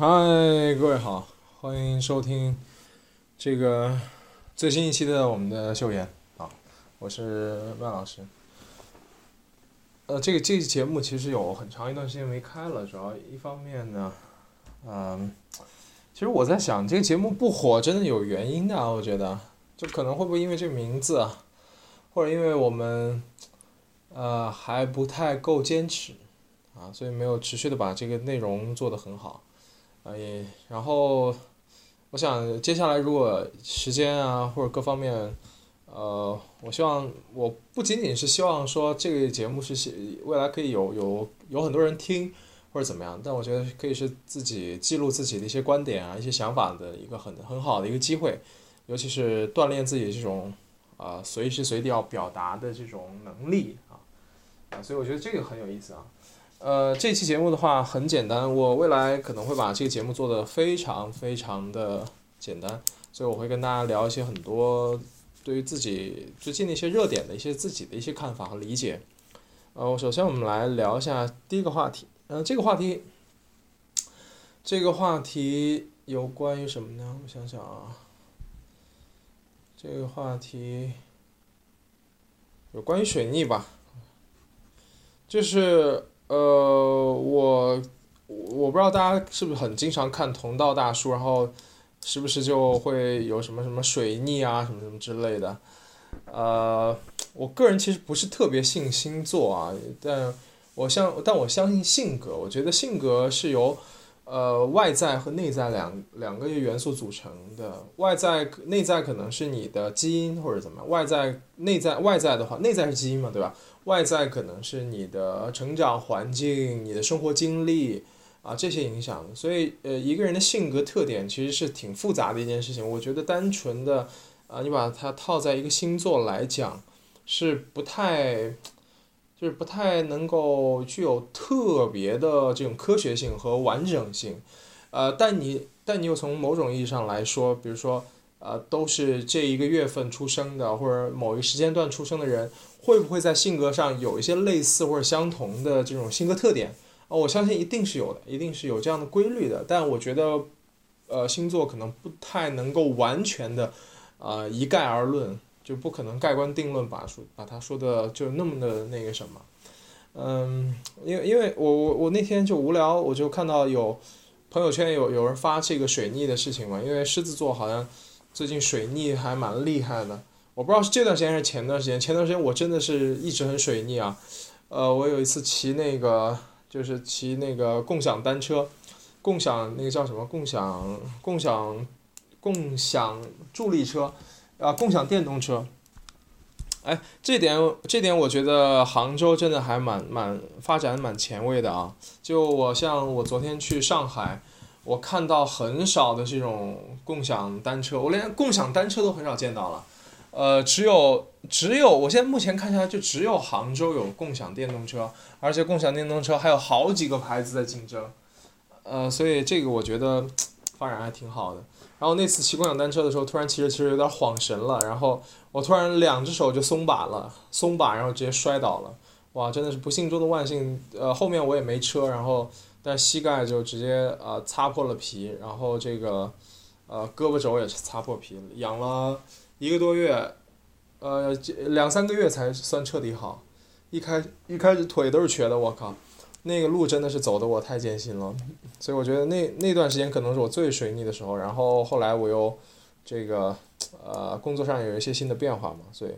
嗨，各位好，欢迎收听这个最新一期的我们的秀妍啊，我是万老师。呃，这个这个节目其实有很长一段时间没开了，主要一方面呢，嗯，其实我在想这个节目不火真的有原因的，我觉得就可能会不会因为这个名字啊，或者因为我们呃还不太够坚持啊，所以没有持续的把这个内容做得很好。啊也，然后我想接下来如果时间啊或者各方面，呃，我希望我不仅仅是希望说这个节目是未来可以有有有很多人听或者怎么样，但我觉得可以是自己记录自己的一些观点啊一些想法的一个很很好的一个机会，尤其是锻炼自己这种啊随时随地要表达的这种能力啊啊，所以我觉得这个很有意思啊。呃，这期节目的话很简单，我未来可能会把这个节目做得非常非常的简单，所以我会跟大家聊一些很多对于自己最近的一些热点的一些自己的一些看法和理解。呃，首先我们来聊一下第一个话题，嗯，这个话题，这个话题有关于什么呢？我想想啊，这个话题有关于水逆吧，就是。呃，我我不知道大家是不是很经常看同道大叔，然后是不是就会有什么什么水逆啊，什么什么之类的。呃，我个人其实不是特别信星座啊，但我相但我相信性格，我觉得性格是由呃外在和内在两两个元素组成的。外在内在可能是你的基因或者怎么样，外在内在外在的话，内在是基因嘛，对吧？外在可能是你的成长环境、你的生活经历啊这些影响，所以呃一个人的性格特点其实是挺复杂的一件事情。我觉得单纯的啊你把它套在一个星座来讲，是不太，就是不太能够具有特别的这种科学性和完整性，呃但你但你又从某种意义上来说，比如说呃都是这一个月份出生的或者某一时间段出生的人。会不会在性格上有一些类似或者相同的这种性格特点哦？我相信一定是有的，一定是有这样的规律的。但我觉得，呃，星座可能不太能够完全的，啊，一概而论，就不可能盖棺定论把说把他说的就那么的那个什么。嗯，因为因为我我我那天就无聊，我就看到有朋友圈有有人发这个水逆的事情嘛，因为狮子座好像最近水逆还蛮厉害的。我不知道是这段时间还是前段时间，前段时间我真的是一直很水逆啊，呃，我有一次骑那个就是骑那个共享单车，共享那个叫什么？共享共享共享助力车，啊，共享电动车，哎，这点这点我觉得杭州真的还蛮蛮发展蛮前卫的啊，就我像我昨天去上海，我看到很少的这种共享单车，我连共享单车都很少见到了。呃，只有只有，我现在目前看下来，就只有杭州有共享电动车，而且共享电动车还有好几个牌子在竞争，呃，所以这个我觉得 发展还挺好的。然后那次骑共享单车的时候，突然骑着骑着有点晃神了，然后我突然两只手就松把了，松把，然后直接摔倒了，哇，真的是不幸中的万幸。呃，后面我也没车，然后但膝盖就直接呃擦破了皮，然后这个呃胳膊肘也是擦破皮了，养了。一个多月，呃，两三个月才算彻底好，一开一开始腿都是瘸的，我靠，那个路真的是走的我太艰辛了，所以我觉得那那段时间可能是我最水逆的时候。然后后来我又这个呃工作上有一些新的变化嘛，所以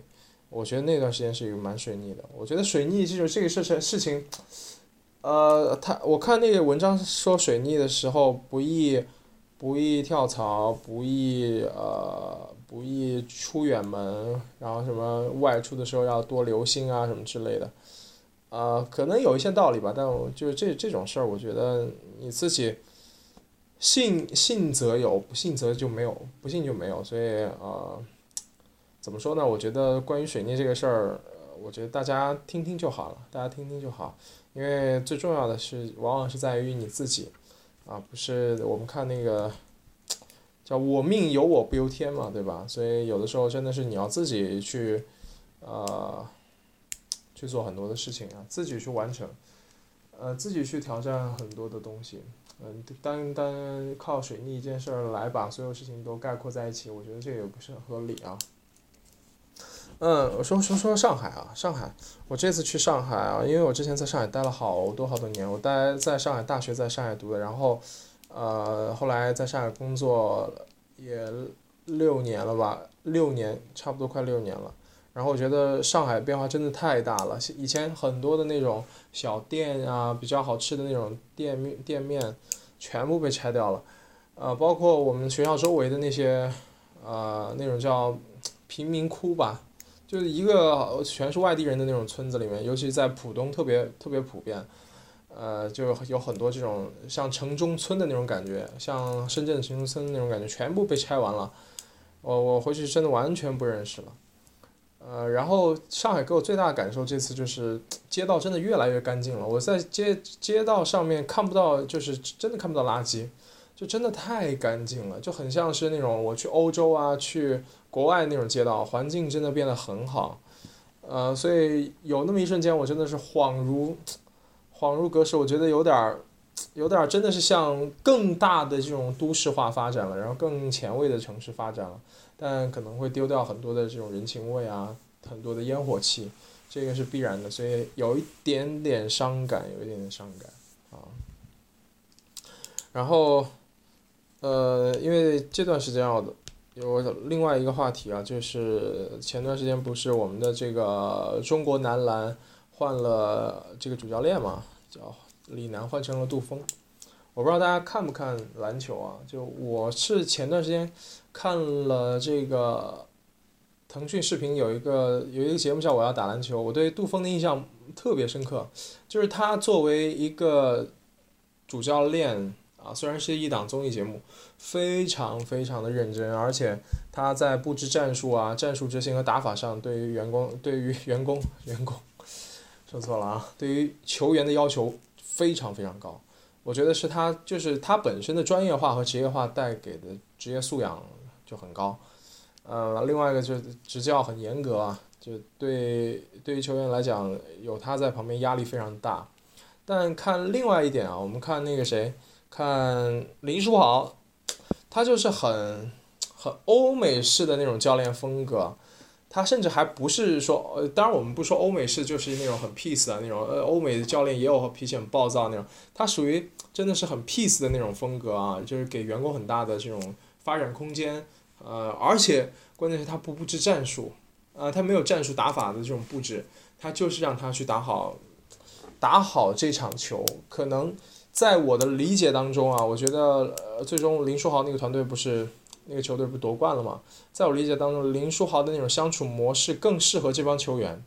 我觉得那段时间是一个蛮水逆的。我觉得水逆这种这个事情事情，呃，他我看那个文章说水逆的时候不易不易跳槽，不易呃。不易出远门，然后什么外出的时候要多留心啊，什么之类的，啊，可能有一些道理吧，但我就是这这种事儿，我觉得你自己信信则有，不信则就没有，不信就没有，所以呃，怎么说呢？我觉得关于水逆这个事儿，我觉得大家听听就好了，大家听听就好，因为最重要的是，往往是在于你自己，啊，不是我们看那个。叫我命由我不由天嘛，对吧？所以有的时候真的是你要自己去，呃，去做很多的事情啊，自己去完成，呃，自己去挑战很多的东西。嗯，单单靠水逆一件事儿来把所有事情都概括在一起，我觉得这也不是很合理啊。嗯，我说说说上海啊，上海，我这次去上海啊，因为我之前在上海待了好多好多年，我待在上海大学在上海读的，然后，呃，后来在上海工作也六年了吧，六年差不多快六年了，然后我觉得上海变化真的太大了，以前很多的那种小店啊，比较好吃的那种店面店面，全部被拆掉了，呃，包括我们学校周围的那些，呃，那种叫贫民窟吧。就是一个全是外地人的那种村子里面，尤其在浦东特别特别普遍，呃，就有很多这种像城中村的那种感觉，像深圳城中村那种感觉，全部被拆完了。我我回去真的完全不认识了。呃，然后上海给我最大的感受，这次就是街道真的越来越干净了。我在街街道上面看不到，就是真的看不到垃圾，就真的太干净了，就很像是那种我去欧洲啊去。国外那种街道环境真的变得很好，呃，所以有那么一瞬间，我真的是恍如，恍如隔世。我觉得有点儿，有点儿真的是向更大的这种都市化发展了，然后更前卫的城市发展了，但可能会丢掉很多的这种人情味啊，很多的烟火气，这个是必然的，所以有一点点伤感，有一点点伤感啊。然后，呃，因为这段时间我。有另外一个话题啊，就是前段时间不是我们的这个中国男篮换了这个主教练嘛，叫李楠换成了杜峰。我不知道大家看不看篮球啊？就我是前段时间看了这个腾讯视频有一个有一个节目叫《我要打篮球》，我对杜峰的印象特别深刻，就是他作为一个主教练。啊，虽然是一档综艺节目，非常非常的认真，而且他在布置战术啊、战术执行和打法上，对于员工、对于员工、员工，说错了啊，对于球员的要求非常非常高。我觉得是他就是他本身的专业化和职业化带给的职业素养就很高。呃，另外一个就是执教很严格啊，就对对于球员来讲，有他在旁边压力非常大。但看另外一点啊，我们看那个谁。看林书豪，他就是很很欧美式的那种教练风格，他甚至还不是说，呃，当然我们不说欧美式就是那种很 peace 的那种，呃，欧美的教练也有脾气很暴躁那种，他属于真的是很 peace 的那种风格啊，就是给员工很大的这种发展空间，呃，而且关键是他不布置战术，啊，他没有战术打法的这种布置，他就是让他去打好，打好这场球，可能。在我的理解当中啊，我觉得呃，最终林书豪那个团队不是那个球队不夺冠了吗？在我理解当中，林书豪的那种相处模式更适合这帮球员。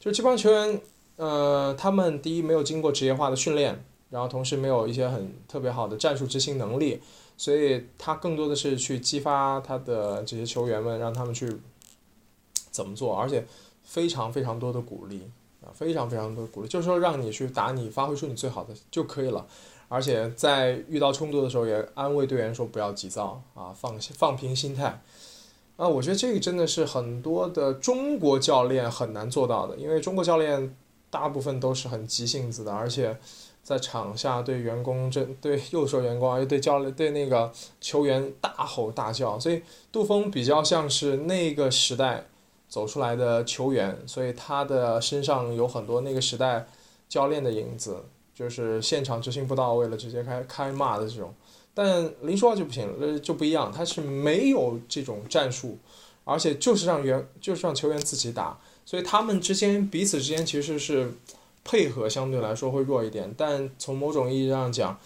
就是这帮球员，呃，他们第一没有经过职业化的训练，然后同时没有一些很特别好的战术执行能力，所以他更多的是去激发他的这些球员们，让他们去怎么做，而且非常非常多的鼓励。非常非常多鼓励，就是说让你去打你，发挥出你最好的就可以了。而且在遇到冲突的时候，也安慰队员说不要急躁啊，放放平心态。啊，我觉得这个真的是很多的中国教练很难做到的，因为中国教练大部分都是很急性子的，而且在场下对员工这对又说员工，又对教练对那个球员大吼大叫，所以杜峰比较像是那个时代。走出来的球员，所以他的身上有很多那个时代教练的影子，就是现场执行不到位了，直接开开骂的这种。但林书豪就不行，呃，就不一样，他是没有这种战术，而且就是让员就是让球员自己打，所以他们之间彼此之间其实是配合相对来说会弱一点。但从某种意义上讲，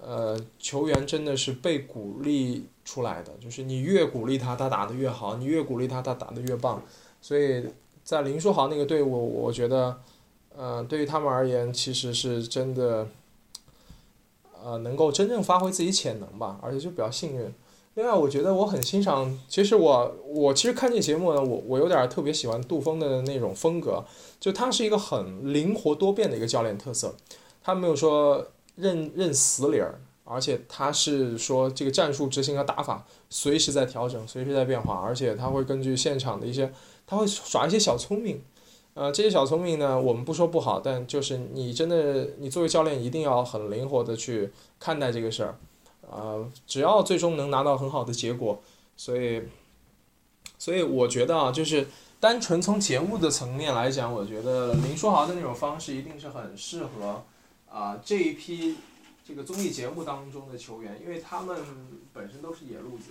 呃，球员真的是被鼓励出来的，就是你越鼓励他，他打得越好；你越鼓励他，他打得越棒。所以在林书豪那个队伍，我觉得，呃，对于他们而言，其实是真的，呃，能够真正发挥自己潜能吧，而且就比较幸运。另外，我觉得我很欣赏，其实我我其实看这节目呢，我我有点特别喜欢杜峰的那种风格，就他是一个很灵活多变的一个教练特色，他没有说认认死理儿。而且他是说，这个战术执行和打法随时在调整，随时在变化，而且他会根据现场的一些，他会耍一些小聪明，呃，这些小聪明呢，我们不说不好，但就是你真的，你作为教练一定要很灵活的去看待这个事儿，呃，只要最终能拿到很好的结果，所以，所以我觉得啊，就是单纯从节目的层面来讲，我觉得林书豪的那种方式一定是很适合啊这一批这个综艺节目当中的球员，因为他们本身都是野路子，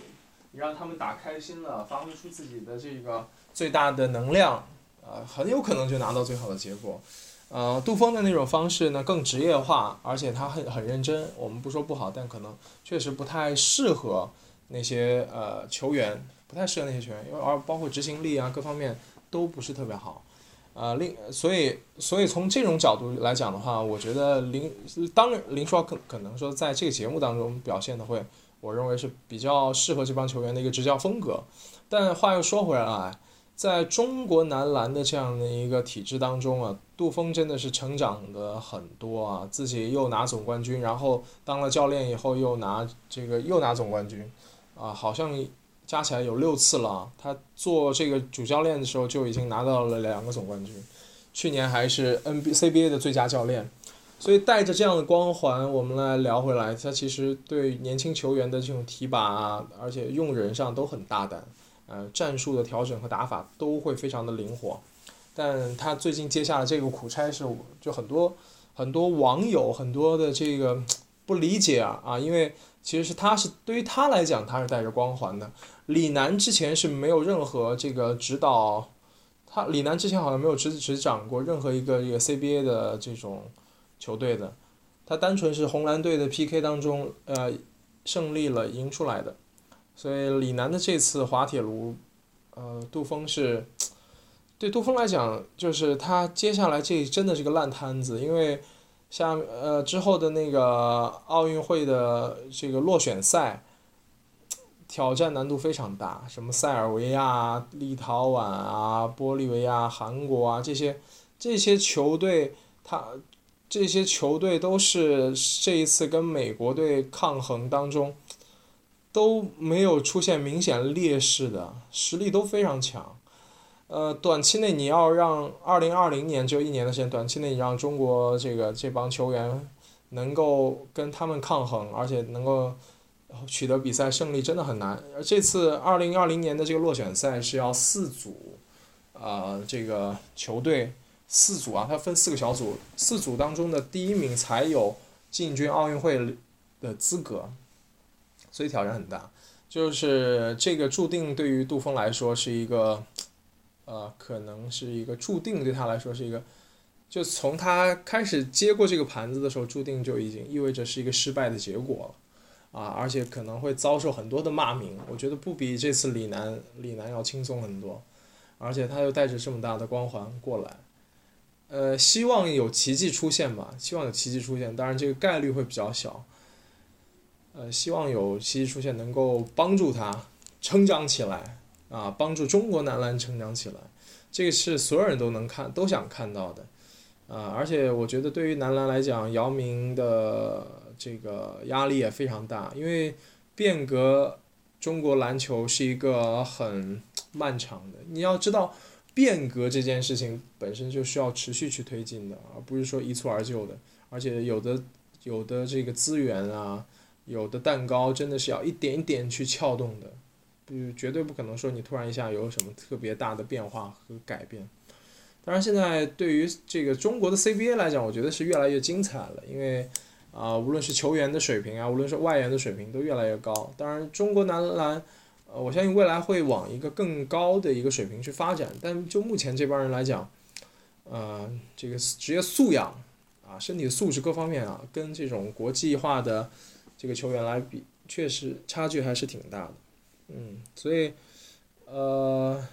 你让他们打开心了，发挥出自己的这个最大的能量。呃，很有可能就拿到最好的结果。呃，杜峰的那种方式呢更职业化，而且他很很认真。我们不说不好，但可能确实不太适合那些呃球员，不太适合那些球员，因为而包括执行力啊各方面都不是特别好。呃，另所以所以从这种角度来讲的话，我觉得林当林书豪可可能说在这个节目当中表现的会，我认为是比较适合这帮球员的一个执教风格。但话又说回来。在中国男篮的这样的一个体制当中啊，杜峰真的是成长的很多啊，自己又拿总冠军，然后当了教练以后又拿这个又拿总冠军，啊，好像加起来有六次了。他做这个主教练的时候就已经拿到了两个总冠军，去年还是 N B C B A 的最佳教练，所以带着这样的光环，我们来聊回来，他其实对年轻球员的这种提拔啊，而且用人上都很大胆。呃，战术的调整和打法都会非常的灵活，但他最近接下了这个苦差事，就很多很多网友很多的这个 不理解啊啊，因为其实是他是对于他来讲他是带着光环的，李楠之前是没有任何这个指导，他李楠之前好像没有执执掌过任何一个一个 CBA 的这种球队的，他单纯是红蓝队的 PK 当中呃胜利了赢出来的。所以李楠的这次滑铁卢，呃，杜峰是，对杜峰来讲，就是他接下来这真的是个烂摊子，因为像呃之后的那个奥运会的这个落选赛，挑战难度非常大，什么塞尔维亚、立陶宛啊、玻利维亚、韩国啊这些这些球队，他这些球队都是这一次跟美国队抗衡当中。都没有出现明显劣势的实力都非常强，呃，短期内你要让二零二零年就一年的时间，短期内你让中国这个这帮球员能够跟他们抗衡，而且能够取得比赛胜利，真的很难。而这次二零二零年的这个落选赛是要四组，啊，这个球队四组啊，它分四个小组，四组当中的第一名才有进军奥运会的资格。所以挑战很大，就是这个注定对于杜峰来说是一个，呃，可能是一个注定对他来说是一个，就从他开始接过这个盘子的时候，注定就已经意味着是一个失败的结果了，啊，而且可能会遭受很多的骂名。我觉得不比这次李楠李楠要轻松很多，而且他又带着这么大的光环过来，呃，希望有奇迹出现吧，希望有奇迹出现，当然这个概率会比较小。呃，希望有奇迹出现，能够帮助他成长起来啊，帮助中国男篮成长起来，这个是所有人都能看、都想看到的啊。而且我觉得，对于男篮来讲，姚明的这个压力也非常大，因为变革中国篮球是一个很漫长的。你要知道，变革这件事情本身就需要持续去推进的，而不是说一蹴而就的。而且有的有的这个资源啊。有的蛋糕真的是要一点一点去撬动的，不绝对不可能说你突然一下有什么特别大的变化和改变。当然，现在对于这个中国的 CBA 来讲，我觉得是越来越精彩了，因为啊，无论是球员的水平啊，无论是外援的水平都越来越高。当然，中国男篮，呃，我相信未来会往一个更高的一个水平去发展。但就目前这帮人来讲，呃，这个职业素养啊，身体素质各方面啊，跟这种国际化的。这个球员来比，确实差距还是挺大的，嗯，所以，呃，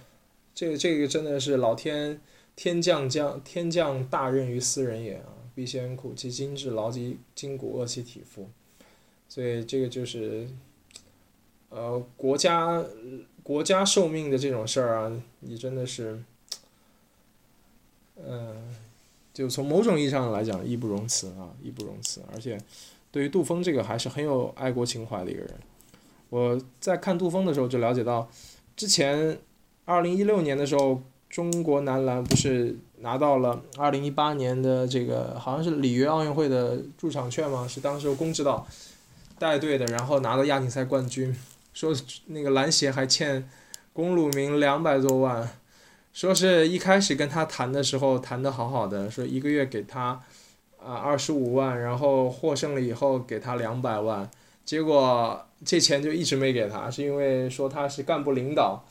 这个这个真的是老天天降将天降大任于斯人也啊！必先苦其心志，劳其筋骨，饿其体肤。所以这个就是，呃，国家国家受命的这种事儿啊，你真的是，嗯，就从某种意义上来讲，义不容辞啊，义不容辞，而且。对于杜峰这个还是很有爱国情怀的一个人。我在看杜峰的时候就了解到，之前二零一六年的时候，中国男篮不是拿到了二零一八年的这个好像是里约奥运会的入场券吗？是当时龚指导带队的，然后拿了亚锦赛冠军。说那个篮协还欠龚鲁明两百多万，说是一开始跟他谈的时候谈的好好的，说一个月给他啊二十五万，然后获胜了以后给他两百万，结果这钱就一直没给他，是因为说他是干部领导。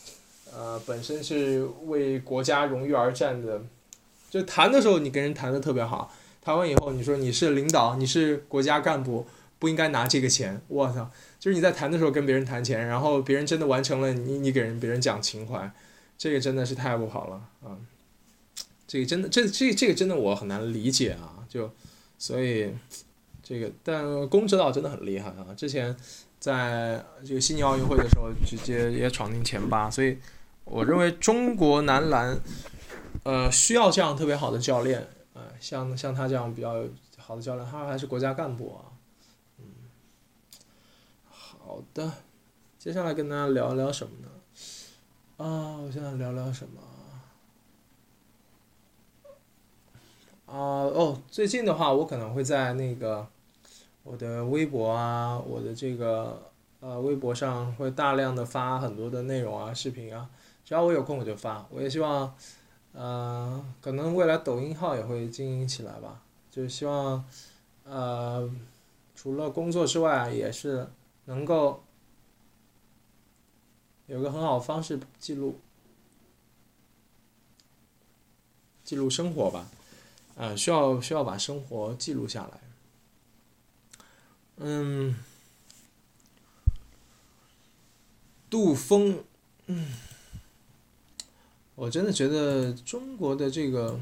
呃，本身是为国家荣誉而战的，就谈的时候你跟人谈的特别好，谈完以后你说你是领导，你是国家干部，不应该拿这个钱，我操！就是你在谈的时候跟别人谈钱，然后别人真的完成了，你你给人别人讲情怀，这个真的是太不好了啊！这个真的这这这个真的我很难理解啊，就所以这个但龚指导真的很厉害啊，之前在这个悉尼奥运会的时候直接也闯进前八，所以。我认为中国男篮，呃，需要这样特别好的教练，呃，像像他这样比较好的教练，他还是国家干部啊，好的，接下来跟大家聊聊什么呢？啊，我现在聊聊什么？啊，哦，最近的话，我可能会在那个我的微博啊，我的这个呃微博上会大量的发很多的内容啊，视频啊。只要我有空我就发，我也希望，呃，可能未来抖音号也会经营起来吧，就希望，呃，除了工作之外，也是能够有个很好的方式记录，记录生活吧，呃，需要需要把生活记录下来，嗯，杜峰，嗯。我真的觉得中国的这个，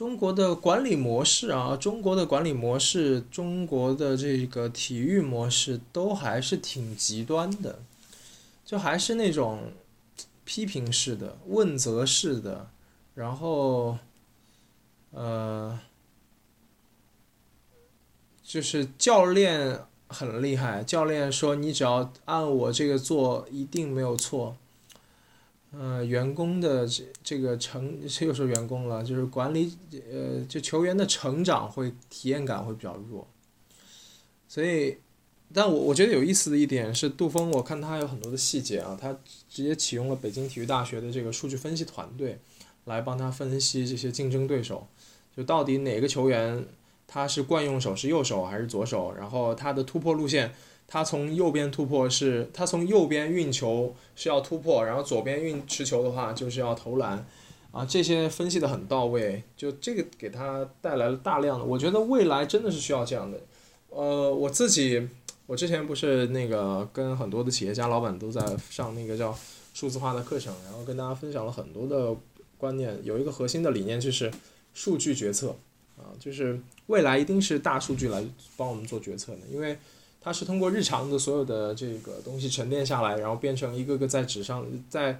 中国的管理模式啊，中国的管理模式，中国的这个体育模式都还是挺极端的，就还是那种批评式的、问责式的，然后，呃，就是教练很厉害，教练说你只要按我这个做，一定没有错。呃，员工的这这个成，又说员工了，就是管理，呃，就球员的成长会体验感会比较弱。所以，但我我觉得有意思的一点是，杜峰，我看他有很多的细节啊，他直接启用了北京体育大学的这个数据分析团队，来帮他分析这些竞争对手，就到底哪个球员他是惯用手是右手还是左手，然后他的突破路线。他从右边突破是，他从右边运球是要突破，然后左边运持球的话就是要投篮，啊，这些分析的很到位，就这个给他带来了大量的，我觉得未来真的是需要这样的，呃，我自己，我之前不是那个跟很多的企业家老板都在上那个叫数字化的课程，然后跟大家分享了很多的观念，有一个核心的理念就是数据决策，啊，就是未来一定是大数据来帮我们做决策的，因为。它是通过日常的所有的这个东西沉淀下来，然后变成一个个在纸上，在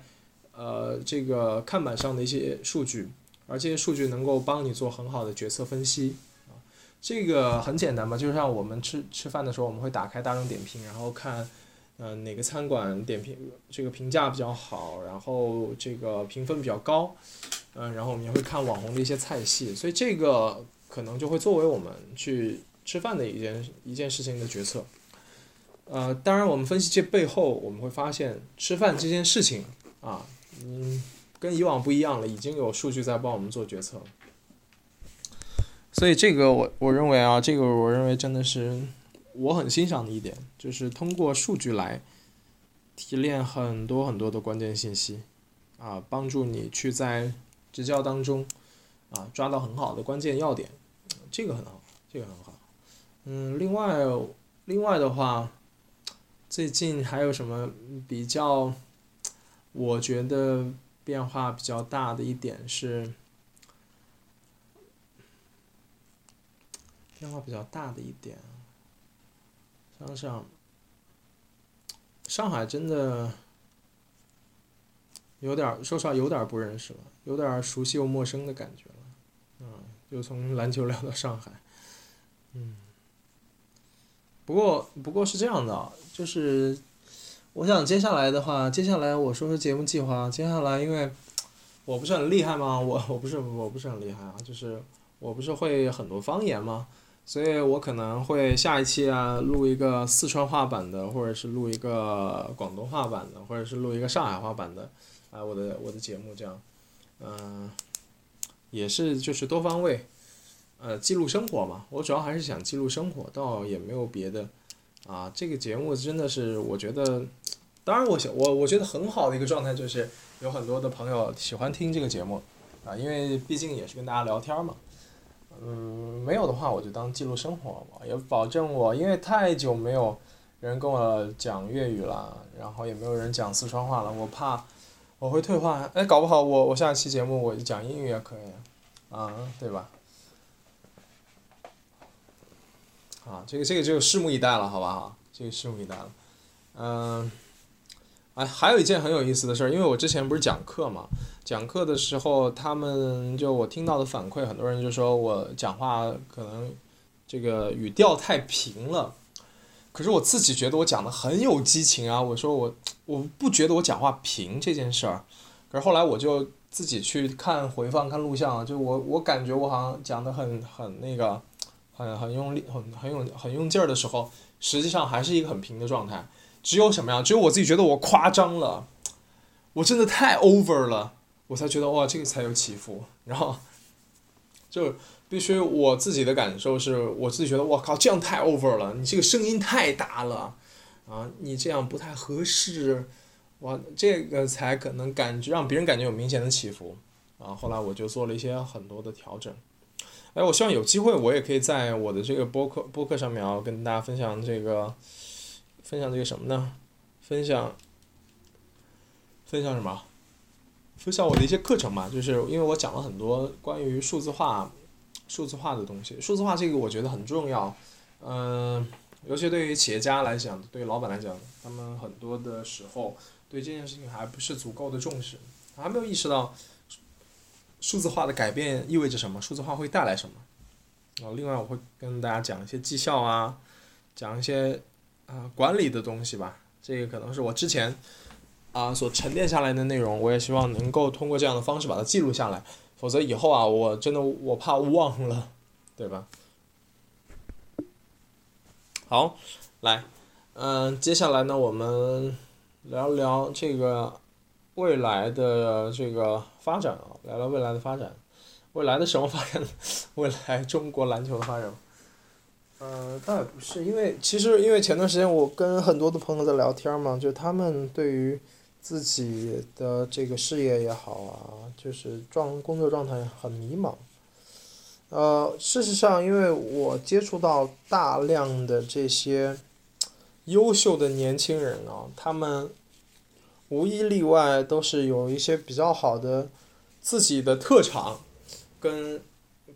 呃这个看板上的一些数据，而这些数据能够帮你做很好的决策分析啊。这个很简单嘛，就像我们吃吃饭的时候，我们会打开大众点评，然后看嗯哪个餐馆点评这个评价比较好，然后这个评分比较高，嗯，然后我们也会看网红的一些菜系，所以这个可能就会作为我们去。吃饭的一件一件事情的决策，呃，当然我们分析这背后，我们会发现吃饭这件事情啊，嗯，跟以往不一样了，已经有数据在帮我们做决策。所以这个我我认为啊，这个我认为真的是我很欣赏的一点，就是通过数据来提炼很多很多的关键信息，啊，帮助你去在执教当中啊抓到很好的关键要点，这个很好，这个很好。嗯，另外，另外的话，最近还有什么比较？我觉得变化比较大的一点是，变化比较大的一点，想想，上海真的有点说实话，有点不认识了，有点熟悉又陌生的感觉了。嗯，就从篮球聊到上海，嗯。不过，不过是这样的，就是，我想接下来的话，接下来我说说节目计划。接下来，因为，我不是很厉害吗？我我不是我不是很厉害啊，就是我不是会很多方言吗？所以我可能会下一期啊录一个四川话版的，或者是录一个广东话版的，或者是录一个上海话版的，啊，我的我的节目这样，嗯，也是就是多方位，呃，记录生活嘛。我主要还是想记录生活，倒也没有别的，啊，这个节目真的是我觉得，当然我想我我觉得很好的一个状态就是有很多的朋友喜欢听这个节目，啊，因为毕竟也是跟大家聊天嘛。嗯，没有的话我就当记录生活，也保证我，因为太久没有人跟我讲粤语了，然后也没有人讲四川话了，我怕我会退化。哎，搞不好我我下期节目我就讲英语也可以，啊，对吧？啊，这个这个就拭目以待了，好吧，这个拭目以待了，嗯。哎，还有一件很有意思的事儿，因为我之前不是讲课嘛，讲课的时候，他们就我听到的反馈，很多人就说我讲话可能这个语调太平了。可是我自己觉得我讲的很有激情啊！我说我我不觉得我讲话平这件事儿，可是后来我就自己去看回放、看录像，就我我感觉我好像讲的很很那个，很很用力、很很有很用劲儿的时候，实际上还是一个很平的状态。只有什么呀？只有我自己觉得我夸张了，我真的太 over 了，我才觉得哇，这个才有起伏。然后，就必须我自己的感受是，我自己觉得我靠，这样太 over 了，你这个声音太大了，啊，你这样不太合适，哇，这个才可能感觉让别人感觉有明显的起伏。啊，后来我就做了一些很多的调整。哎，我希望有机会我也可以在我的这个播客播客上面啊，跟大家分享这个。分享这个什么呢？分享，分享什么？分享我的一些课程嘛，就是因为我讲了很多关于数字化、数字化的东西。数字化这个我觉得很重要，嗯，尤其对于企业家来讲，对于老板来讲，他们很多的时候对这件事情还不是足够的重视，还没有意识到数字化的改变意味着什么，数字化会带来什么。然后另外我会跟大家讲一些绩效啊，讲一些。啊，管理的东西吧，这个可能是我之前啊所沉淀下来的内容，我也希望能够通过这样的方式把它记录下来，否则以后啊，我真的我怕忘了，对吧？好，来，嗯，接下来呢，我们聊聊这个未来的这个发展啊，聊聊未来的发展，未来的什么发展？未来中国篮球的发展。嗯，倒也不是，因为其实因为前段时间我跟很多的朋友在聊天嘛，就他们对于自己的这个事业也好啊，就是状工作状态很迷茫。呃，事实上，因为我接触到大量的这些优秀的年轻人啊，他们无一例外都是有一些比较好的自己的特长，跟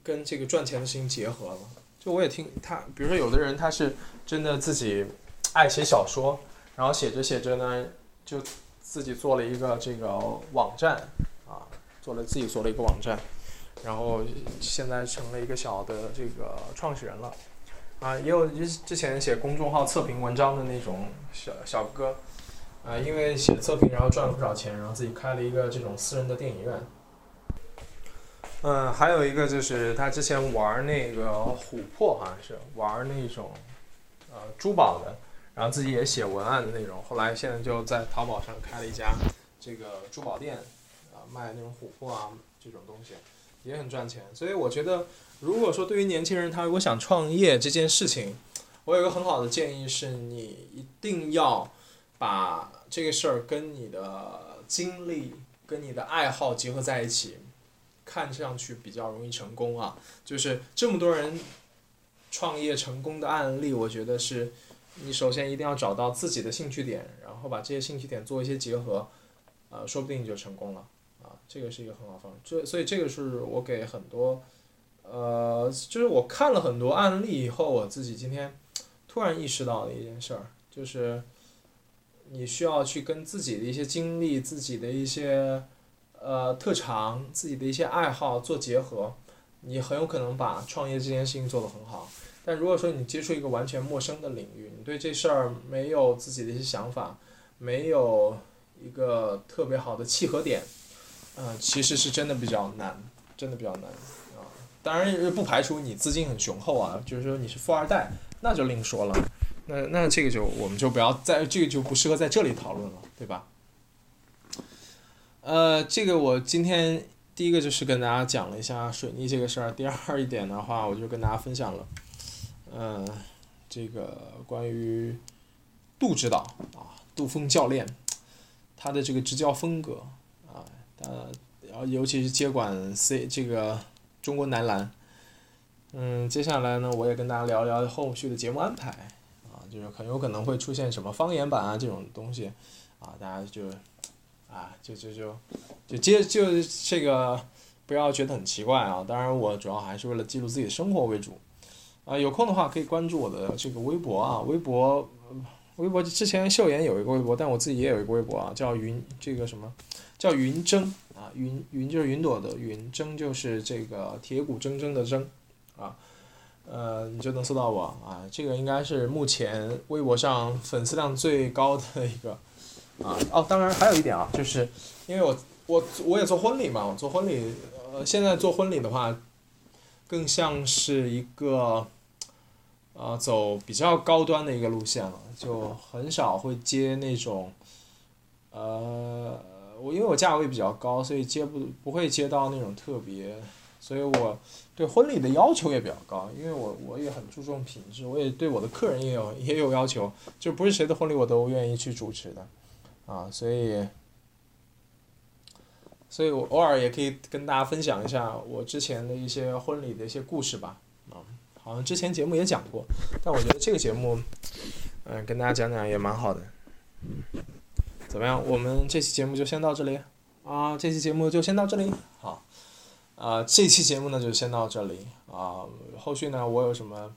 跟这个赚钱的事情结合了。就我也听他，比如说有的人他是真的自己爱写小说，然后写着写着呢，就自己做了一个这个网站啊，做了自己做了一个网站，然后现在成了一个小的这个创始人了啊，也有之之前写公众号测评文章的那种小小哥啊，因为写测评然后赚了不少钱，然后自己开了一个这种私人的电影院。嗯，还有一个就是他之前玩那个琥珀，好像是玩那种，呃，珠宝的，然后自己也写文案的那种。后来现在就在淘宝上开了一家这个珠宝店，啊，卖那种琥珀啊这种东西，也很赚钱。所以我觉得，如果说对于年轻人他如果想创业这件事情，我有一个很好的建议是，你一定要把这个事儿跟你的经历、跟你的爱好结合在一起。看上去比较容易成功啊，就是这么多人创业成功的案例，我觉得是，你首先一定要找到自己的兴趣点，然后把这些兴趣点做一些结合，呃，说不定你就成功了，啊，这个是一个很好方式，这所以这个是我给很多，呃，就是我看了很多案例以后，我自己今天突然意识到的一件事儿，就是你需要去跟自己的一些经历，自己的一些。呃，特长自己的一些爱好做结合，你很有可能把创业这件事情做得很好。但如果说你接触一个完全陌生的领域，你对这事儿没有自己的一些想法，没有一个特别好的契合点，呃，其实是真的比较难，真的比较难啊。当然不排除你资金很雄厚啊，就是说你是富二代，那就另说了。那那这个就我们就不要在这个就不适合在这里讨论了，对吧？呃，这个我今天第一个就是跟大家讲了一下水逆这个事儿，第二一点的话，我就跟大家分享了，嗯，这个关于杜指导啊，杜峰教练，他的这个执教风格啊，呃，然后尤其是接管 C 这个中国男篮，嗯，接下来呢，我也跟大家聊聊后续的节目安排，就是很有可能会出现什么方言版啊这种东西，啊，大家就。啊，就就就，就接就这个，不要觉得很奇怪啊！当然，我主要还是为了记录自己的生活为主。啊，有空的话可以关注我的这个微博啊，微博，微博之前秀妍有一个微博，但我自己也有一个微博啊，叫云这个什么，叫云峥啊，云云就是云朵的云，峥就是这个铁骨铮铮的铮，啊，呃，你就能搜到我啊，这个应该是目前微博上粉丝量最高的一个。啊哦，当然还有一点啊，就是因为我我我也做婚礼嘛，我做婚礼，呃，现在做婚礼的话，更像是一个，呃，走比较高端的一个路线了，就很少会接那种，呃，我因为我价位比较高，所以接不不会接到那种特别，所以我对婚礼的要求也比较高，因为我我也很注重品质，我也对我的客人也有也有要求，就不是谁的婚礼我都愿意去主持的。啊，所以，所以我偶尔也可以跟大家分享一下我之前的一些婚礼的一些故事吧。啊，好像之前节目也讲过，但我觉得这个节目，嗯，跟大家讲讲也蛮好的。怎么样？我们这期节目就先到这里啊！这期节目就先到这里。好，啊，这期节目呢就先到这里啊。后续呢，我有什么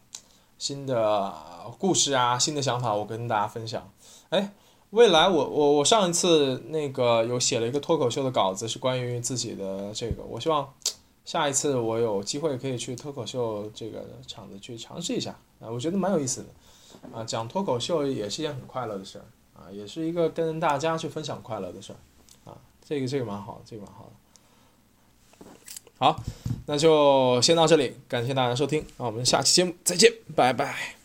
新的故事啊、新的想法，我跟大家分享。哎。未来我我我上一次那个有写了一个脱口秀的稿子，是关于自己的这个。我希望下一次我有机会可以去脱口秀这个场子去尝试一下啊，我觉得蛮有意思的啊。讲脱口秀也是一件很快乐的事儿啊，也是一个跟大家去分享快乐的事儿啊。这个这个蛮好，这个蛮好的。好，那就先到这里，感谢大家收听，那我们下期节目再见，拜拜。